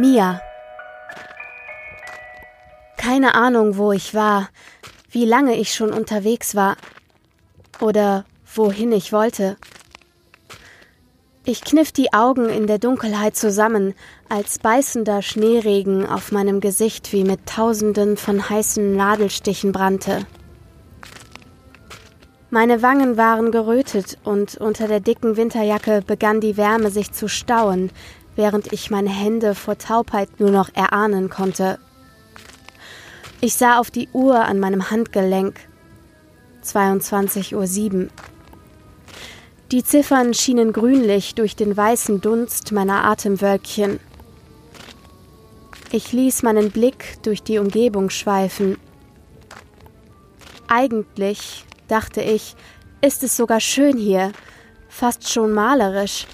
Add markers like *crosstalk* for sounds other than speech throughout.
Mia. Keine Ahnung, wo ich war, wie lange ich schon unterwegs war oder wohin ich wollte. Ich kniff die Augen in der Dunkelheit zusammen, als beißender Schneeregen auf meinem Gesicht wie mit tausenden von heißen Nadelstichen brannte. Meine Wangen waren gerötet und unter der dicken Winterjacke begann die Wärme sich zu stauen, während ich meine Hände vor Taubheit nur noch erahnen konnte. Ich sah auf die Uhr an meinem Handgelenk. 22.07 Uhr. Die Ziffern schienen grünlich durch den weißen Dunst meiner Atemwölkchen. Ich ließ meinen Blick durch die Umgebung schweifen. Eigentlich dachte ich, ist es sogar schön hier, fast schon malerisch.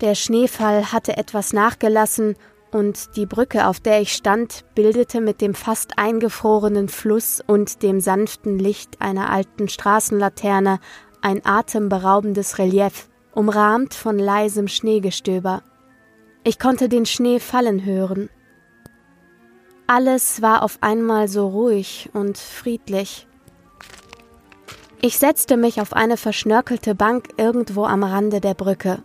Der Schneefall hatte etwas nachgelassen und die Brücke, auf der ich stand, bildete mit dem fast eingefrorenen Fluss und dem sanften Licht einer alten Straßenlaterne ein atemberaubendes Relief, umrahmt von leisem Schneegestöber. Ich konnte den Schnee fallen hören. Alles war auf einmal so ruhig und friedlich. Ich setzte mich auf eine verschnörkelte Bank irgendwo am Rande der Brücke.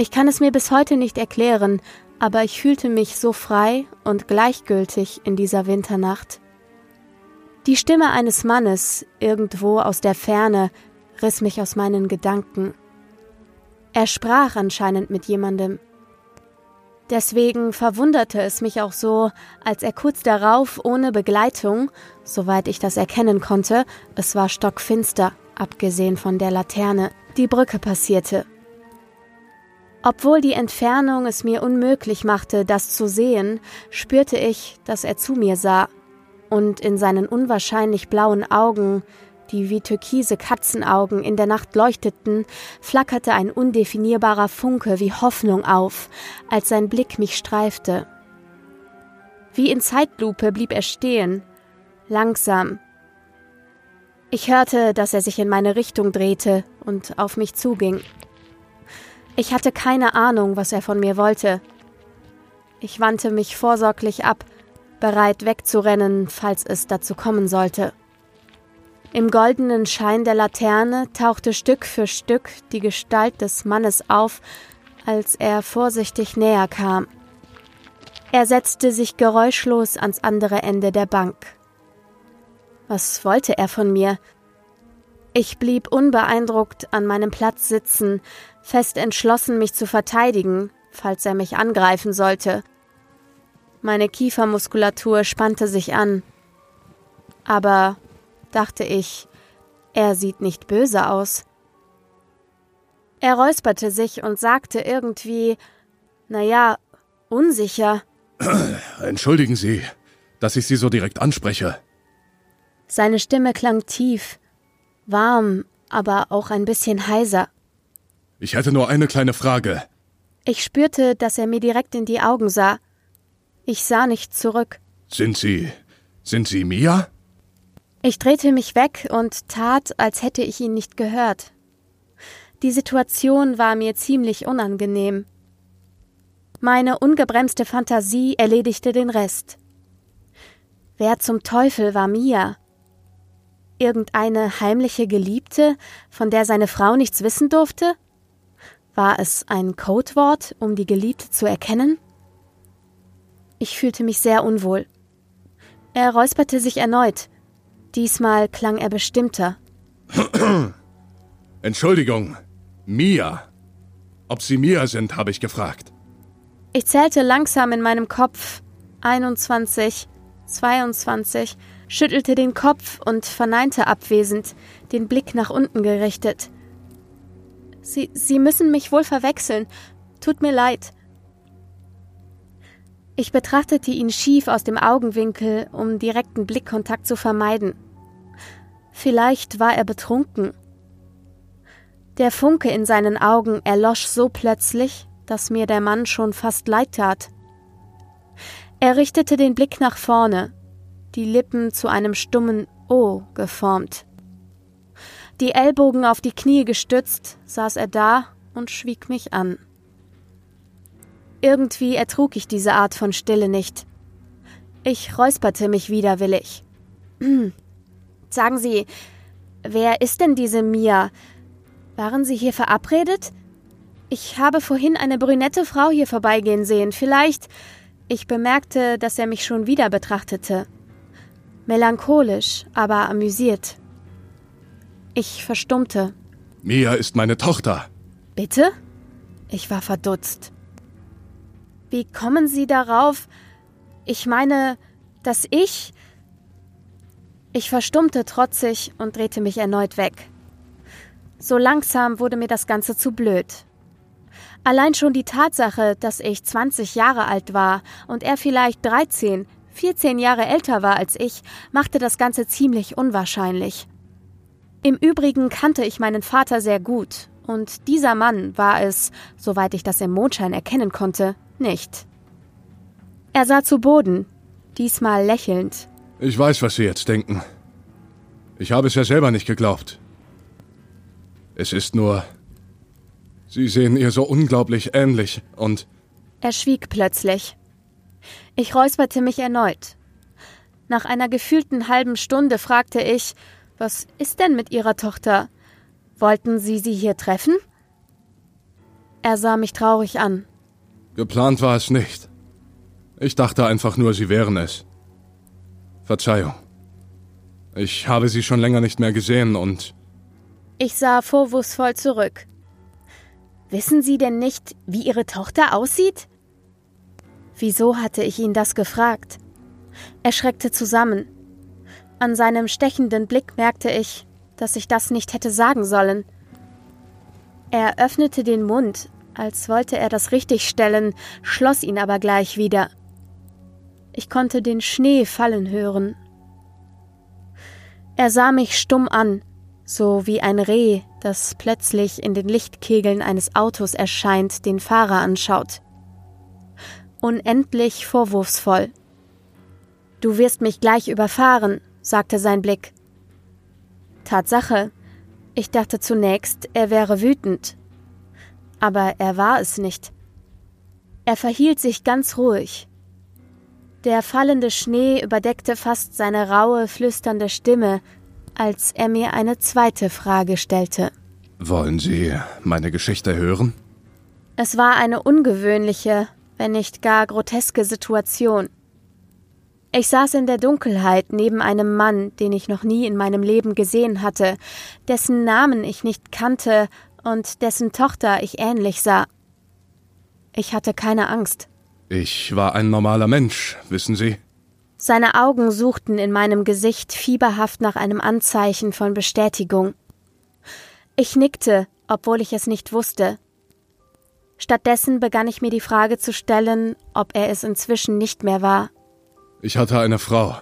Ich kann es mir bis heute nicht erklären, aber ich fühlte mich so frei und gleichgültig in dieser Winternacht. Die Stimme eines Mannes irgendwo aus der Ferne riss mich aus meinen Gedanken. Er sprach anscheinend mit jemandem. Deswegen verwunderte es mich auch so, als er kurz darauf ohne Begleitung, soweit ich das erkennen konnte, es war stockfinster, abgesehen von der Laterne, die Brücke passierte. Obwohl die Entfernung es mir unmöglich machte, das zu sehen, spürte ich, dass er zu mir sah, und in seinen unwahrscheinlich blauen Augen die wie türkise Katzenaugen in der Nacht leuchteten, flackerte ein undefinierbarer Funke wie Hoffnung auf, als sein Blick mich streifte. Wie in Zeitlupe blieb er stehen, langsam. Ich hörte, dass er sich in meine Richtung drehte und auf mich zuging. Ich hatte keine Ahnung, was er von mir wollte. Ich wandte mich vorsorglich ab, bereit wegzurennen, falls es dazu kommen sollte. Im goldenen Schein der Laterne tauchte Stück für Stück die Gestalt des Mannes auf, als er vorsichtig näher kam. Er setzte sich geräuschlos ans andere Ende der Bank. Was wollte er von mir? Ich blieb unbeeindruckt an meinem Platz sitzen, fest entschlossen, mich zu verteidigen, falls er mich angreifen sollte. Meine Kiefermuskulatur spannte sich an. Aber dachte ich, er sieht nicht böse aus. Er räusperte sich und sagte irgendwie, na ja, unsicher. *clears throat* Entschuldigen Sie, dass ich Sie so direkt anspreche. Seine Stimme klang tief, warm, aber auch ein bisschen heiser. Ich hätte nur eine kleine Frage. Ich spürte, dass er mir direkt in die Augen sah. Ich sah nicht zurück. Sind Sie. sind Sie Mia? Ich drehte mich weg und tat, als hätte ich ihn nicht gehört. Die Situation war mir ziemlich unangenehm. Meine ungebremste Fantasie erledigte den Rest. Wer zum Teufel war Mia? Irgendeine heimliche Geliebte, von der seine Frau nichts wissen durfte? War es ein Codewort, um die Geliebte zu erkennen? Ich fühlte mich sehr unwohl. Er räusperte sich erneut, Diesmal klang er bestimmter. *clears throat* Entschuldigung, Mia. Ob Sie Mia sind, habe ich gefragt. Ich zählte langsam in meinem Kopf. 21, 22, schüttelte den Kopf und verneinte abwesend, den Blick nach unten gerichtet. Sie, Sie müssen mich wohl verwechseln. Tut mir leid. Ich betrachtete ihn schief aus dem Augenwinkel, um direkten Blickkontakt zu vermeiden. Vielleicht war er betrunken. Der Funke in seinen Augen erlosch so plötzlich, dass mir der Mann schon fast leid tat. Er richtete den Blick nach vorne, die Lippen zu einem stummen O geformt. Die Ellbogen auf die Knie gestützt, saß er da und schwieg mich an. Irgendwie ertrug ich diese Art von Stille nicht. Ich räusperte mich widerwillig. *clears throat* Sagen Sie, wer ist denn diese Mia? Waren Sie hier verabredet? Ich habe vorhin eine brünette Frau hier vorbeigehen sehen. Vielleicht. Ich bemerkte, dass er mich schon wieder betrachtete. Melancholisch, aber amüsiert. Ich verstummte. Mia ist meine Tochter. Bitte? Ich war verdutzt. Wie kommen Sie darauf? Ich meine, dass ich. Ich verstummte trotzig und drehte mich erneut weg. So langsam wurde mir das Ganze zu blöd. Allein schon die Tatsache, dass ich 20 Jahre alt war und er vielleicht 13, 14 Jahre älter war als ich, machte das Ganze ziemlich unwahrscheinlich. Im Übrigen kannte ich meinen Vater sehr gut, und dieser Mann war es, soweit ich das im Mondschein erkennen konnte, nicht. Er sah zu Boden, diesmal lächelnd. Ich weiß, was Sie jetzt denken. Ich habe es ja selber nicht geglaubt. Es ist nur, Sie sehen ihr so unglaublich ähnlich und. Er schwieg plötzlich. Ich räusperte mich erneut. Nach einer gefühlten halben Stunde fragte ich, was ist denn mit Ihrer Tochter? Wollten Sie sie hier treffen? Er sah mich traurig an. Geplant war es nicht. Ich dachte einfach nur, Sie wären es. Verzeihung. Ich habe Sie schon länger nicht mehr gesehen und. Ich sah vorwurfsvoll zurück. Wissen Sie denn nicht, wie Ihre Tochter aussieht? Wieso hatte ich ihn das gefragt? Er schreckte zusammen. An seinem stechenden Blick merkte ich, dass ich das nicht hätte sagen sollen. Er öffnete den Mund, als wollte er das richtigstellen, schloss ihn aber gleich wieder. Ich konnte den Schnee fallen hören. Er sah mich stumm an, so wie ein Reh, das plötzlich in den Lichtkegeln eines Autos erscheint, den Fahrer anschaut. Unendlich vorwurfsvoll. Du wirst mich gleich überfahren, sagte sein Blick. Tatsache, ich dachte zunächst, er wäre wütend. Aber er war es nicht. Er verhielt sich ganz ruhig. Der fallende Schnee überdeckte fast seine raue, flüsternde Stimme, als er mir eine zweite Frage stellte. Wollen Sie meine Geschichte hören? Es war eine ungewöhnliche, wenn nicht gar groteske Situation. Ich saß in der Dunkelheit neben einem Mann, den ich noch nie in meinem Leben gesehen hatte, dessen Namen ich nicht kannte und dessen Tochter ich ähnlich sah. Ich hatte keine Angst. Ich war ein normaler Mensch, wissen Sie. Seine Augen suchten in meinem Gesicht fieberhaft nach einem Anzeichen von Bestätigung. Ich nickte, obwohl ich es nicht wusste. Stattdessen begann ich mir die Frage zu stellen, ob er es inzwischen nicht mehr war. Ich hatte eine Frau,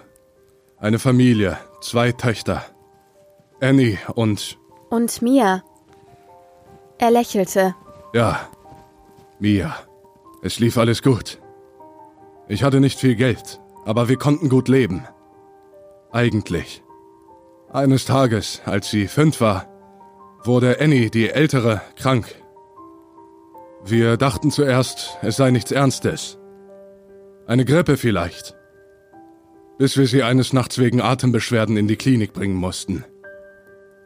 eine Familie, zwei Töchter. Annie und. Und Mia. Er lächelte. Ja, Mia. Es lief alles gut. Ich hatte nicht viel Geld, aber wir konnten gut leben. Eigentlich. Eines Tages, als sie fünf war, wurde Annie, die Ältere, krank. Wir dachten zuerst, es sei nichts Ernstes. Eine Grippe vielleicht. Bis wir sie eines Nachts wegen Atembeschwerden in die Klinik bringen mussten.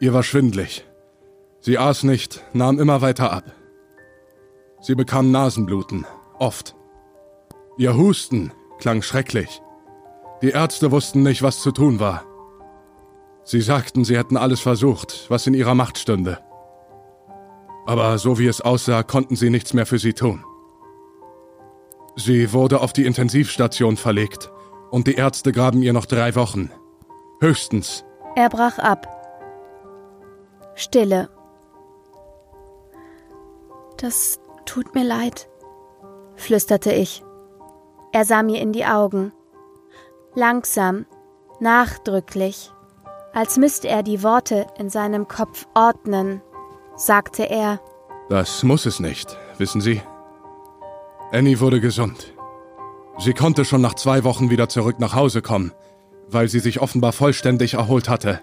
Ihr war schwindlig. Sie aß nicht, nahm immer weiter ab. Sie bekam Nasenbluten, oft. Ihr Husten klang schrecklich. Die Ärzte wussten nicht, was zu tun war. Sie sagten, sie hätten alles versucht, was in ihrer Macht stünde. Aber so wie es aussah, konnten sie nichts mehr für sie tun. Sie wurde auf die Intensivstation verlegt und die Ärzte graben ihr noch drei Wochen. Höchstens. Er brach ab. Stille. Das tut mir leid, flüsterte ich. Er sah mir in die Augen. Langsam, nachdrücklich, als müsste er die Worte in seinem Kopf ordnen, sagte er. Das muss es nicht, wissen Sie. Annie wurde gesund. Sie konnte schon nach zwei Wochen wieder zurück nach Hause kommen, weil sie sich offenbar vollständig erholt hatte.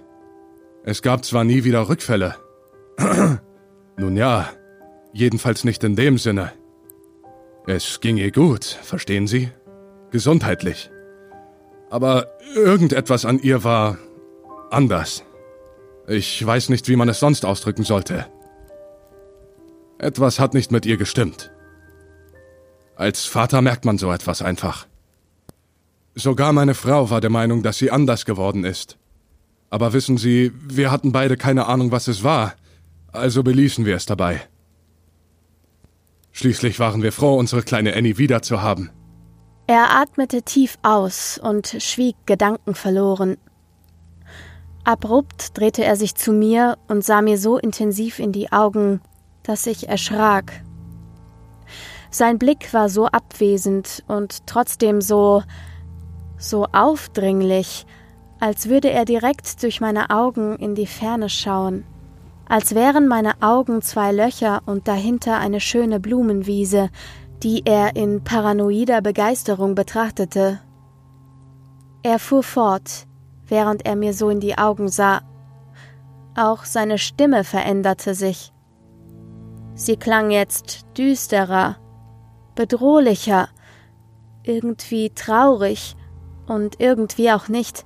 Es gab zwar nie wieder Rückfälle. *clears throat* Nun ja, jedenfalls nicht in dem Sinne. Es ging ihr gut, verstehen Sie? Gesundheitlich. Aber irgendetwas an ihr war anders. Ich weiß nicht, wie man es sonst ausdrücken sollte. Etwas hat nicht mit ihr gestimmt. Als Vater merkt man so etwas einfach. Sogar meine Frau war der Meinung, dass sie anders geworden ist. Aber wissen Sie, wir hatten beide keine Ahnung, was es war, also beließen wir es dabei. Schließlich waren wir froh, unsere kleine Annie wiederzuhaben. Er atmete tief aus und schwieg gedankenverloren. Abrupt drehte er sich zu mir und sah mir so intensiv in die Augen, dass ich erschrak. Sein Blick war so abwesend und trotzdem so so aufdringlich, als würde er direkt durch meine Augen in die Ferne schauen als wären meine Augen zwei Löcher und dahinter eine schöne Blumenwiese, die er in paranoider Begeisterung betrachtete. Er fuhr fort, während er mir so in die Augen sah. Auch seine Stimme veränderte sich. Sie klang jetzt düsterer, bedrohlicher, irgendwie traurig und irgendwie auch nicht.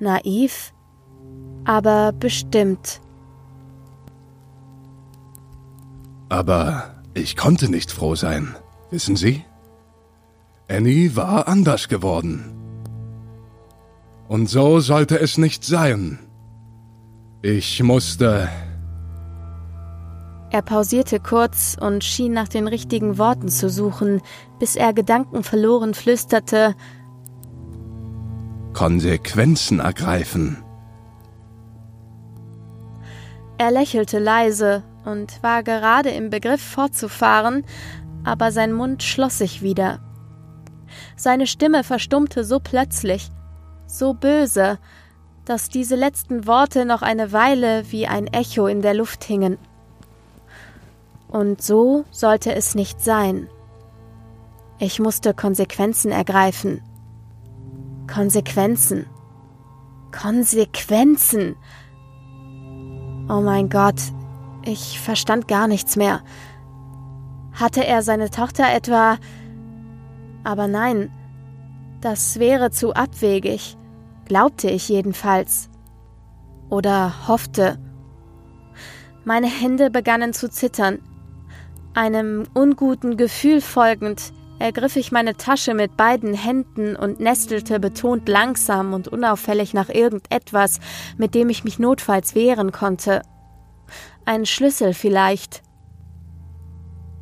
Naiv, aber bestimmt. Aber ich konnte nicht froh sein, wissen Sie? Annie war anders geworden. Und so sollte es nicht sein. Ich musste. Er pausierte kurz und schien nach den richtigen Worten zu suchen, bis er gedankenverloren flüsterte Konsequenzen ergreifen. Er lächelte leise und war gerade im Begriff fortzufahren, aber sein Mund schloss sich wieder. Seine Stimme verstummte so plötzlich, so böse, dass diese letzten Worte noch eine Weile wie ein Echo in der Luft hingen. Und so sollte es nicht sein. Ich musste Konsequenzen ergreifen. Konsequenzen. Konsequenzen. Oh mein Gott, ich verstand gar nichts mehr. Hatte er seine Tochter etwa. Aber nein, das wäre zu abwegig, glaubte ich jedenfalls. Oder hoffte. Meine Hände begannen zu zittern. Einem unguten Gefühl folgend ergriff ich meine Tasche mit beiden Händen und nestelte betont langsam und unauffällig nach irgendetwas, mit dem ich mich notfalls wehren konnte. Ein Schlüssel vielleicht.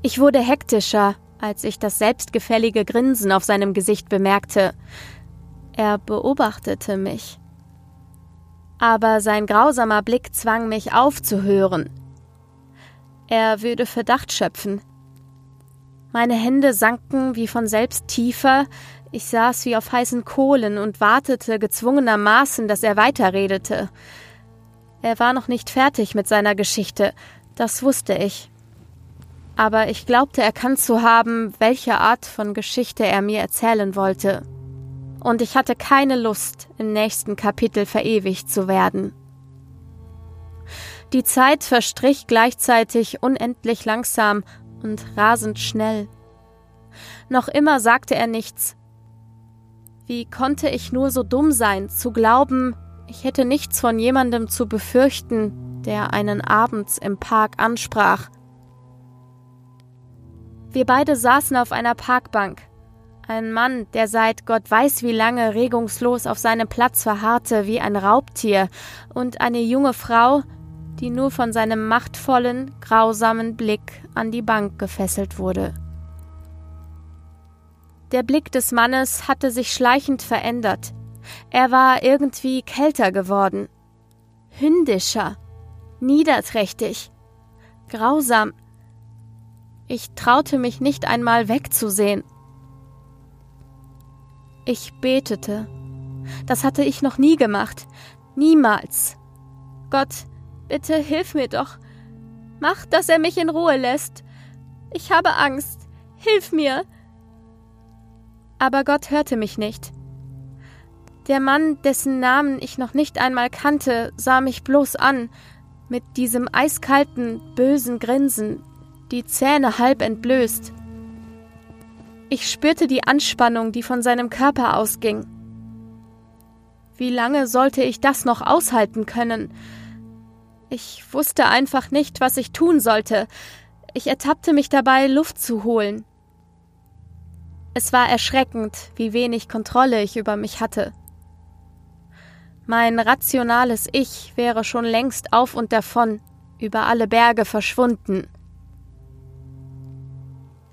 Ich wurde hektischer, als ich das selbstgefällige Grinsen auf seinem Gesicht bemerkte. Er beobachtete mich. Aber sein grausamer Blick zwang mich aufzuhören. Er würde Verdacht schöpfen. Meine Hände sanken wie von selbst tiefer, ich saß wie auf heißen Kohlen und wartete gezwungenermaßen, dass er weiterredete. Er war noch nicht fertig mit seiner Geschichte, das wusste ich. Aber ich glaubte erkannt zu haben, welche Art von Geschichte er mir erzählen wollte. Und ich hatte keine Lust, im nächsten Kapitel verewigt zu werden. Die Zeit verstrich gleichzeitig unendlich langsam und rasend schnell. Noch immer sagte er nichts. Wie konnte ich nur so dumm sein, zu glauben, ich hätte nichts von jemandem zu befürchten, der einen abends im Park ansprach. Wir beide saßen auf einer Parkbank. Ein Mann, der seit Gott weiß wie lange regungslos auf seinem Platz verharrte wie ein Raubtier, und eine junge Frau, die nur von seinem machtvollen, grausamen Blick an die Bank gefesselt wurde. Der Blick des Mannes hatte sich schleichend verändert. Er war irgendwie kälter geworden, hündischer, niederträchtig, grausam. Ich traute mich nicht einmal wegzusehen. Ich betete. Das hatte ich noch nie gemacht. Niemals. Gott, bitte hilf mir doch. Mach, dass er mich in Ruhe lässt. Ich habe Angst. Hilf mir. Aber Gott hörte mich nicht. Der Mann, dessen Namen ich noch nicht einmal kannte, sah mich bloß an, mit diesem eiskalten, bösen Grinsen, die Zähne halb entblößt. Ich spürte die Anspannung, die von seinem Körper ausging. Wie lange sollte ich das noch aushalten können? Ich wusste einfach nicht, was ich tun sollte. Ich ertappte mich dabei, Luft zu holen. Es war erschreckend, wie wenig Kontrolle ich über mich hatte. Mein rationales Ich wäre schon längst auf und davon, über alle Berge verschwunden.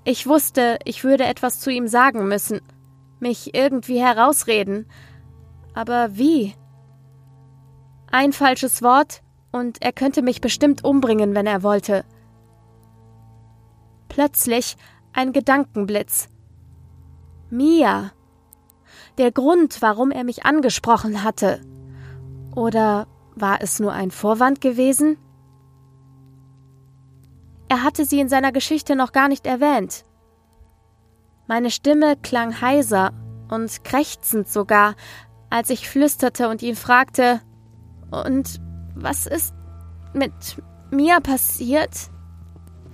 Ich wusste, ich würde etwas zu ihm sagen müssen, mich irgendwie herausreden, aber wie? Ein falsches Wort und er könnte mich bestimmt umbringen, wenn er wollte. Plötzlich ein Gedankenblitz. Mia. Der Grund, warum er mich angesprochen hatte. Oder war es nur ein Vorwand gewesen? Er hatte sie in seiner Geschichte noch gar nicht erwähnt. Meine Stimme klang heiser und krächzend sogar, als ich flüsterte und ihn fragte, und was ist mit mir passiert?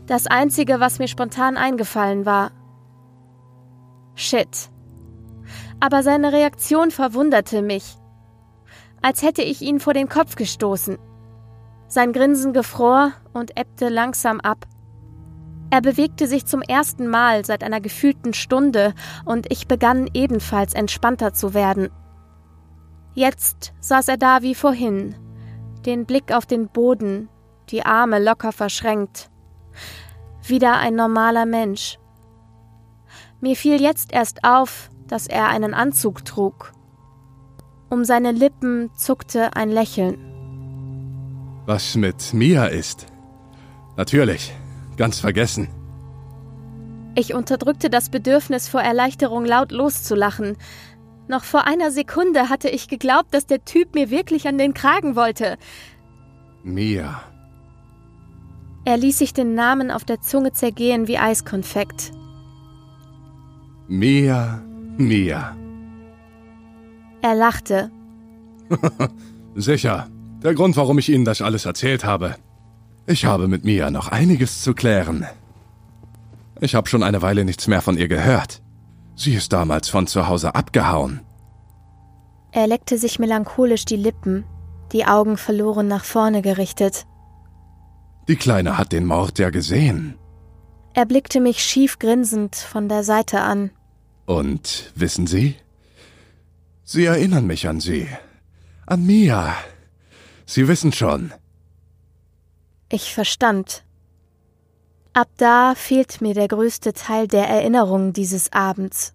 Das Einzige, was mir spontan eingefallen war. Shit. Aber seine Reaktion verwunderte mich. Als hätte ich ihn vor den Kopf gestoßen. Sein Grinsen gefror und ebbte langsam ab. Er bewegte sich zum ersten Mal seit einer gefühlten Stunde und ich begann ebenfalls entspannter zu werden. Jetzt saß er da wie vorhin, den Blick auf den Boden, die Arme locker verschränkt. Wieder ein normaler Mensch. Mir fiel jetzt erst auf, dass er einen Anzug trug. Um seine Lippen zuckte ein Lächeln. Was mit Mia ist? Natürlich, ganz vergessen. Ich unterdrückte das Bedürfnis vor Erleichterung laut loszulachen. Noch vor einer Sekunde hatte ich geglaubt, dass der Typ mir wirklich an den Kragen wollte. Mia. Er ließ sich den Namen auf der Zunge zergehen wie Eiskonfekt. Mia, Mia. Er lachte. *laughs* Sicher. Der Grund, warum ich Ihnen das alles erzählt habe. Ich habe mit Mia noch einiges zu klären. Ich habe schon eine Weile nichts mehr von ihr gehört. Sie ist damals von zu Hause abgehauen. Er leckte sich melancholisch die Lippen, die Augen verloren nach vorne gerichtet. Die Kleine hat den Mord ja gesehen. Er blickte mich schief grinsend von der Seite an. Und wissen Sie? Sie erinnern mich an Sie. An Mia. Sie wissen schon. Ich verstand. Ab da fehlt mir der größte Teil der Erinnerung dieses Abends.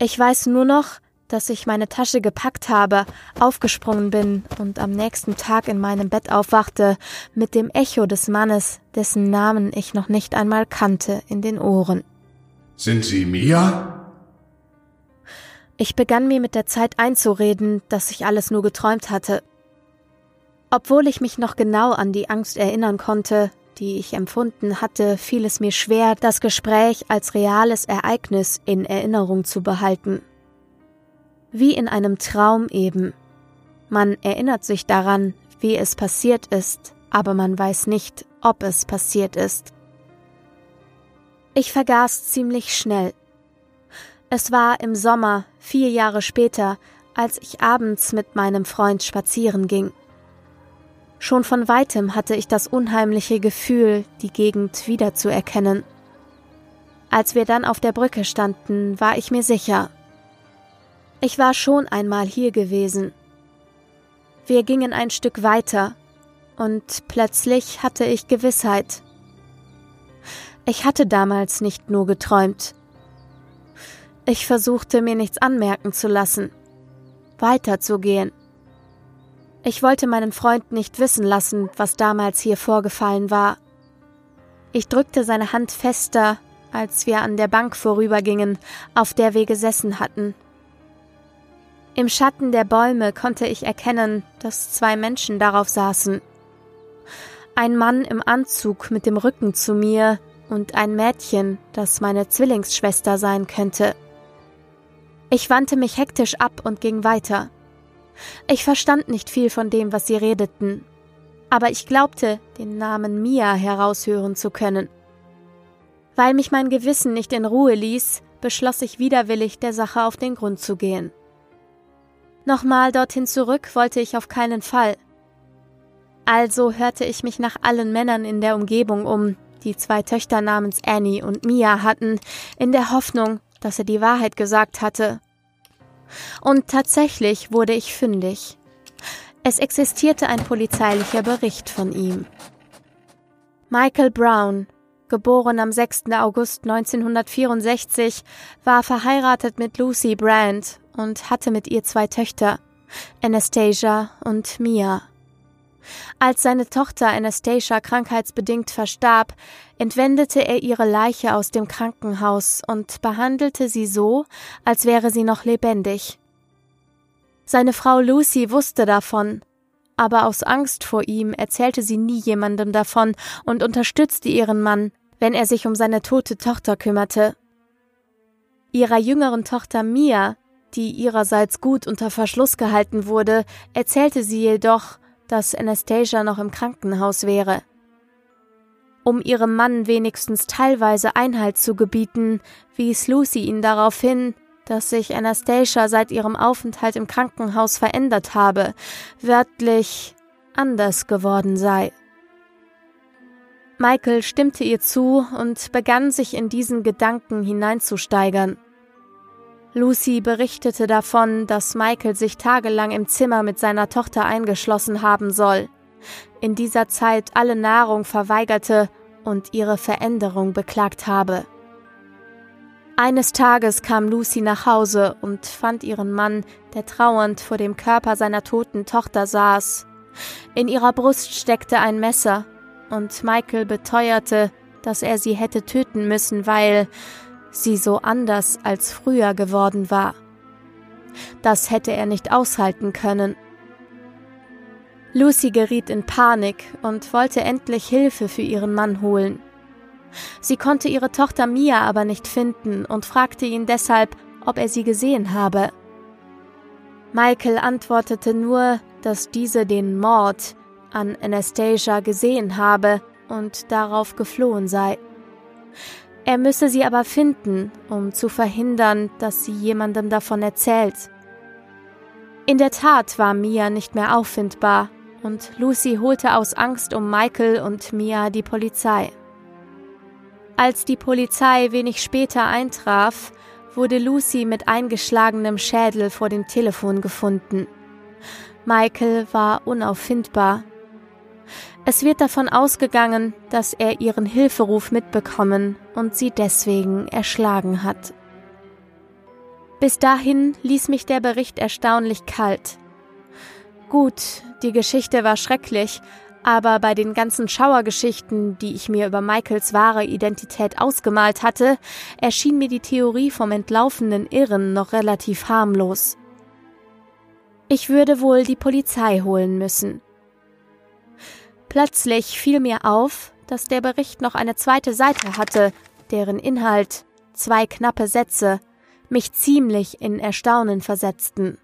Ich weiß nur noch, dass ich meine Tasche gepackt habe, aufgesprungen bin und am nächsten Tag in meinem Bett aufwachte, mit dem Echo des Mannes, dessen Namen ich noch nicht einmal kannte, in den Ohren. Sind Sie Mia? Ich begann mir mit der Zeit einzureden, dass ich alles nur geträumt hatte. Obwohl ich mich noch genau an die Angst erinnern konnte, die ich empfunden hatte, fiel es mir schwer, das Gespräch als reales Ereignis in Erinnerung zu behalten. Wie in einem Traum eben. Man erinnert sich daran, wie es passiert ist, aber man weiß nicht, ob es passiert ist. Ich vergaß ziemlich schnell. Es war im Sommer, vier Jahre später, als ich abends mit meinem Freund spazieren ging. Schon von weitem hatte ich das unheimliche Gefühl, die Gegend wiederzuerkennen. Als wir dann auf der Brücke standen, war ich mir sicher. Ich war schon einmal hier gewesen. Wir gingen ein Stück weiter, und plötzlich hatte ich Gewissheit. Ich hatte damals nicht nur geträumt. Ich versuchte mir nichts anmerken zu lassen, weiterzugehen. Ich wollte meinen Freund nicht wissen lassen, was damals hier vorgefallen war. Ich drückte seine Hand fester, als wir an der Bank vorübergingen, auf der wir gesessen hatten. Im Schatten der Bäume konnte ich erkennen, dass zwei Menschen darauf saßen. Ein Mann im Anzug mit dem Rücken zu mir und ein Mädchen, das meine Zwillingsschwester sein könnte. Ich wandte mich hektisch ab und ging weiter. Ich verstand nicht viel von dem, was sie redeten, aber ich glaubte, den Namen Mia heraushören zu können. Weil mich mein Gewissen nicht in Ruhe ließ, beschloss ich widerwillig, der Sache auf den Grund zu gehen. Nochmal dorthin zurück wollte ich auf keinen Fall. Also hörte ich mich nach allen Männern in der Umgebung um, die zwei Töchter namens Annie und Mia hatten, in der Hoffnung, dass er die Wahrheit gesagt hatte. Und tatsächlich wurde ich fündig. Es existierte ein polizeilicher Bericht von ihm. Michael Brown, geboren am 6. August 1964, war verheiratet mit Lucy Brand und hatte mit ihr zwei Töchter, Anastasia und Mia. Als seine Tochter Anastasia krankheitsbedingt verstarb, entwendete er ihre Leiche aus dem Krankenhaus und behandelte sie so, als wäre sie noch lebendig. Seine Frau Lucy wusste davon, aber aus Angst vor ihm erzählte sie nie jemandem davon und unterstützte ihren Mann, wenn er sich um seine tote Tochter kümmerte. Ihrer jüngeren Tochter Mia, die ihrerseits gut unter Verschluss gehalten wurde, erzählte sie jedoch, dass Anastasia noch im Krankenhaus wäre. Um ihrem Mann wenigstens teilweise Einhalt zu gebieten, wies Lucy ihn darauf hin, dass sich Anastasia seit ihrem Aufenthalt im Krankenhaus verändert habe, wörtlich anders geworden sei. Michael stimmte ihr zu und begann sich in diesen Gedanken hineinzusteigern. Lucy berichtete davon, dass Michael sich tagelang im Zimmer mit seiner Tochter eingeschlossen haben soll, in dieser Zeit alle Nahrung verweigerte und ihre Veränderung beklagt habe. Eines Tages kam Lucy nach Hause und fand ihren Mann, der trauernd vor dem Körper seiner toten Tochter saß. In ihrer Brust steckte ein Messer, und Michael beteuerte, dass er sie hätte töten müssen, weil sie so anders als früher geworden war. Das hätte er nicht aushalten können. Lucy geriet in Panik und wollte endlich Hilfe für ihren Mann holen. Sie konnte ihre Tochter Mia aber nicht finden und fragte ihn deshalb, ob er sie gesehen habe. Michael antwortete nur, dass diese den Mord an Anastasia gesehen habe und darauf geflohen sei. Er müsse sie aber finden, um zu verhindern, dass sie jemandem davon erzählt. In der Tat war Mia nicht mehr auffindbar, und Lucy holte aus Angst um Michael und Mia die Polizei. Als die Polizei wenig später eintraf, wurde Lucy mit eingeschlagenem Schädel vor dem Telefon gefunden. Michael war unauffindbar es wird davon ausgegangen, dass er ihren Hilferuf mitbekommen und sie deswegen erschlagen hat. Bis dahin ließ mich der Bericht erstaunlich kalt. Gut, die Geschichte war schrecklich, aber bei den ganzen Schauergeschichten, die ich mir über Michaels wahre Identität ausgemalt hatte, erschien mir die Theorie vom entlaufenen Irren noch relativ harmlos. Ich würde wohl die Polizei holen müssen. Plötzlich fiel mir auf, dass der Bericht noch eine zweite Seite hatte, deren Inhalt, zwei knappe Sätze, mich ziemlich in Erstaunen versetzten.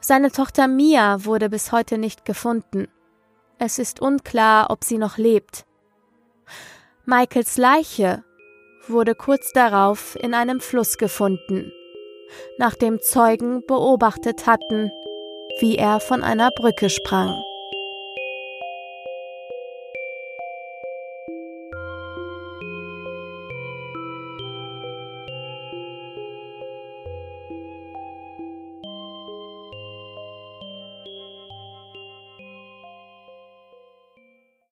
Seine Tochter Mia wurde bis heute nicht gefunden. Es ist unklar, ob sie noch lebt. Michaels Leiche wurde kurz darauf in einem Fluss gefunden, nachdem Zeugen beobachtet hatten, wie er von einer Brücke sprang.